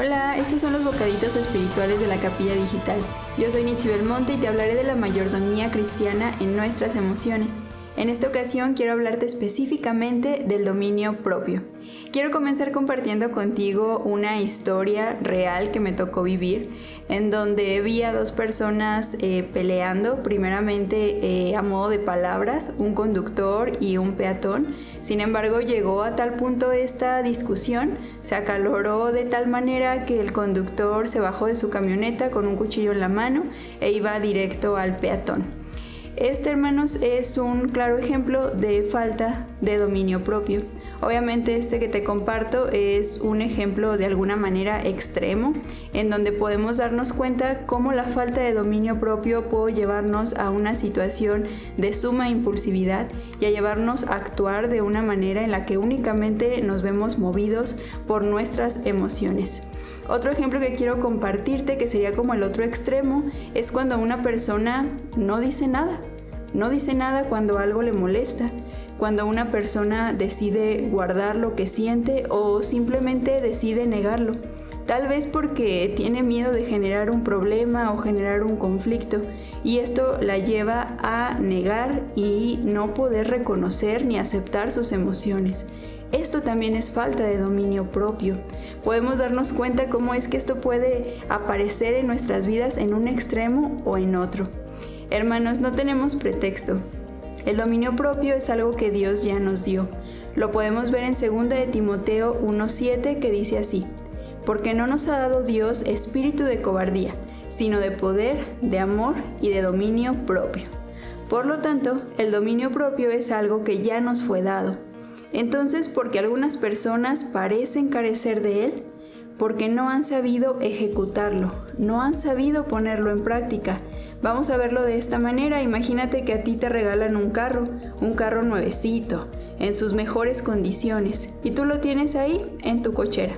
Hola, estos son los bocaditos espirituales de la capilla digital. Yo soy Nitsi Belmonte y te hablaré de la mayordomía cristiana en nuestras emociones. En esta ocasión quiero hablarte específicamente del dominio propio. Quiero comenzar compartiendo contigo una historia real que me tocó vivir, en donde vi a dos personas eh, peleando, primeramente eh, a modo de palabras, un conductor y un peatón. Sin embargo, llegó a tal punto esta discusión, se acaloró de tal manera que el conductor se bajó de su camioneta con un cuchillo en la mano e iba directo al peatón. Este, hermanos, es un claro ejemplo de falta de dominio propio. Obviamente este que te comparto es un ejemplo de alguna manera extremo, en donde podemos darnos cuenta cómo la falta de dominio propio puede llevarnos a una situación de suma impulsividad y a llevarnos a actuar de una manera en la que únicamente nos vemos movidos por nuestras emociones. Otro ejemplo que quiero compartirte, que sería como el otro extremo, es cuando una persona no dice nada. No dice nada cuando algo le molesta, cuando una persona decide guardar lo que siente o simplemente decide negarlo. Tal vez porque tiene miedo de generar un problema o generar un conflicto y esto la lleva a negar y no poder reconocer ni aceptar sus emociones. Esto también es falta de dominio propio. Podemos darnos cuenta cómo es que esto puede aparecer en nuestras vidas en un extremo o en otro. Hermanos, no tenemos pretexto. El dominio propio es algo que Dios ya nos dio. Lo podemos ver en 2 de Timoteo 1.7 que dice así, porque no nos ha dado Dios espíritu de cobardía, sino de poder, de amor y de dominio propio. Por lo tanto, el dominio propio es algo que ya nos fue dado. Entonces, porque algunas personas parecen carecer de él, porque no han sabido ejecutarlo, no han sabido ponerlo en práctica. Vamos a verlo de esta manera, imagínate que a ti te regalan un carro, un carro nuevecito, en sus mejores condiciones, y tú lo tienes ahí en tu cochera,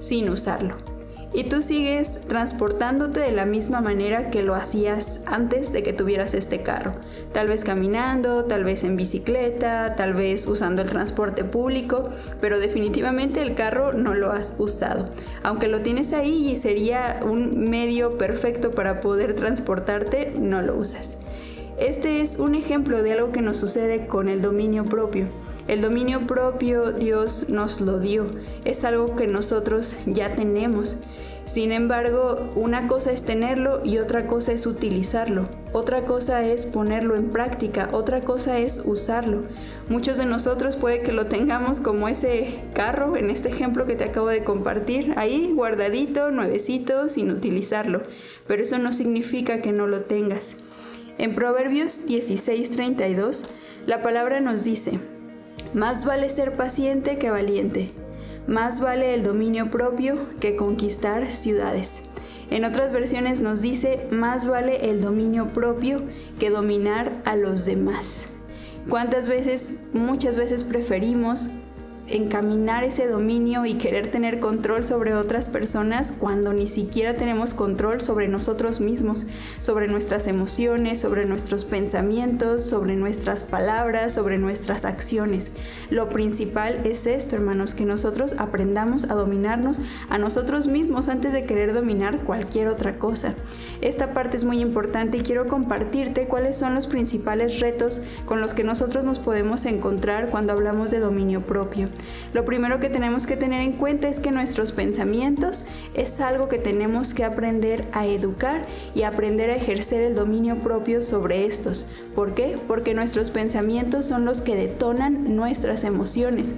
sin usarlo y tú sigues transportándote de la misma manera que lo hacías antes de que tuvieras este carro. Tal vez caminando, tal vez en bicicleta, tal vez usando el transporte público, pero definitivamente el carro no lo has usado. Aunque lo tienes ahí y sería un medio perfecto para poder transportarte, no lo usas. Este es un ejemplo de algo que nos sucede con el dominio propio. El dominio propio Dios nos lo dio, es algo que nosotros ya tenemos. Sin embargo, una cosa es tenerlo y otra cosa es utilizarlo. Otra cosa es ponerlo en práctica, otra cosa es usarlo. Muchos de nosotros puede que lo tengamos como ese carro en este ejemplo que te acabo de compartir, ahí guardadito, nuevecito, sin utilizarlo. Pero eso no significa que no lo tengas. En Proverbios 16:32, la palabra nos dice, más vale ser paciente que valiente, más vale el dominio propio que conquistar ciudades. En otras versiones nos dice, más vale el dominio propio que dominar a los demás. ¿Cuántas veces, muchas veces preferimos encaminar ese dominio y querer tener control sobre otras personas cuando ni siquiera tenemos control sobre nosotros mismos, sobre nuestras emociones, sobre nuestros pensamientos, sobre nuestras palabras, sobre nuestras acciones. Lo principal es esto, hermanos, que nosotros aprendamos a dominarnos a nosotros mismos antes de querer dominar cualquier otra cosa. Esta parte es muy importante y quiero compartirte cuáles son los principales retos con los que nosotros nos podemos encontrar cuando hablamos de dominio propio. Lo primero que tenemos que tener en cuenta es que nuestros pensamientos es algo que tenemos que aprender a educar y aprender a ejercer el dominio propio sobre estos. ¿Por qué? Porque nuestros pensamientos son los que detonan nuestras emociones.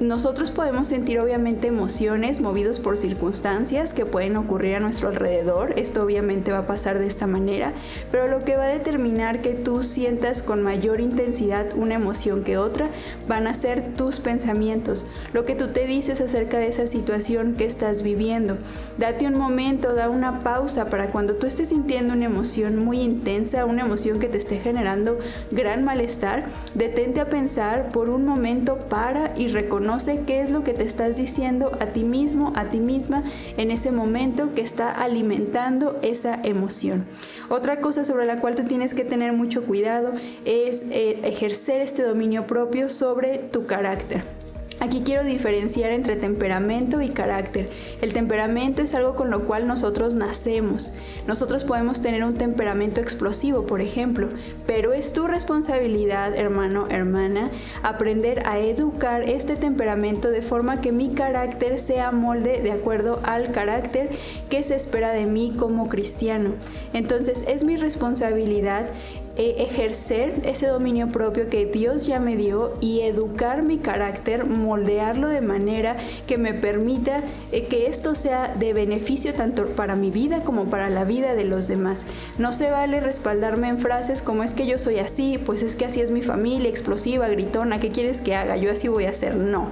Nosotros podemos sentir obviamente emociones movidos por circunstancias que pueden ocurrir a nuestro alrededor. Esto obviamente va a pasar de esta manera, pero lo que va a determinar que tú sientas con mayor intensidad una emoción que otra van a ser tus pensamientos, lo que tú te dices acerca de esa situación que estás viviendo. Date un momento, da una pausa para cuando tú estés sintiendo una emoción muy intensa, una emoción que te esté generando gran malestar, detente a pensar por un momento para y reconoce Conoce qué es lo que te estás diciendo a ti mismo, a ti misma en ese momento que está alimentando esa emoción. Otra cosa sobre la cual tú tienes que tener mucho cuidado es eh, ejercer este dominio propio sobre tu carácter. Aquí quiero diferenciar entre temperamento y carácter. El temperamento es algo con lo cual nosotros nacemos. Nosotros podemos tener un temperamento explosivo, por ejemplo, pero es tu responsabilidad, hermano, hermana, aprender a educar este temperamento de forma que mi carácter sea molde de acuerdo al carácter que se espera de mí como cristiano. Entonces es mi responsabilidad ejercer ese dominio propio que Dios ya me dio y educar mi carácter, moldearlo de manera que me permita eh, que esto sea de beneficio tanto para mi vida como para la vida de los demás. No se vale respaldarme en frases como es que yo soy así, pues es que así es mi familia, explosiva, gritona, ¿qué quieres que haga? Yo así voy a ser. No,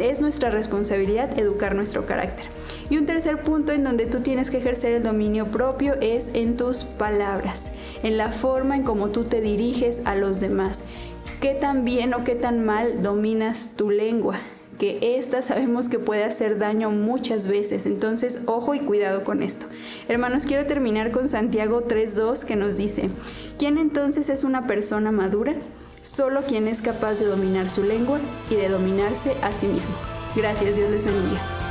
es nuestra responsabilidad educar nuestro carácter. Y un tercer punto en donde tú tienes que ejercer el dominio propio es en tus palabras, en la forma en cómo tú te diriges a los demás. ¿Qué tan bien o qué tan mal dominas tu lengua? que esta sabemos que puede hacer daño muchas veces, entonces ojo y cuidado con esto. Hermanos, quiero terminar con Santiago 3.2 que nos dice, ¿quién entonces es una persona madura? Solo quien es capaz de dominar su lengua y de dominarse a sí mismo. Gracias, Dios les bendiga.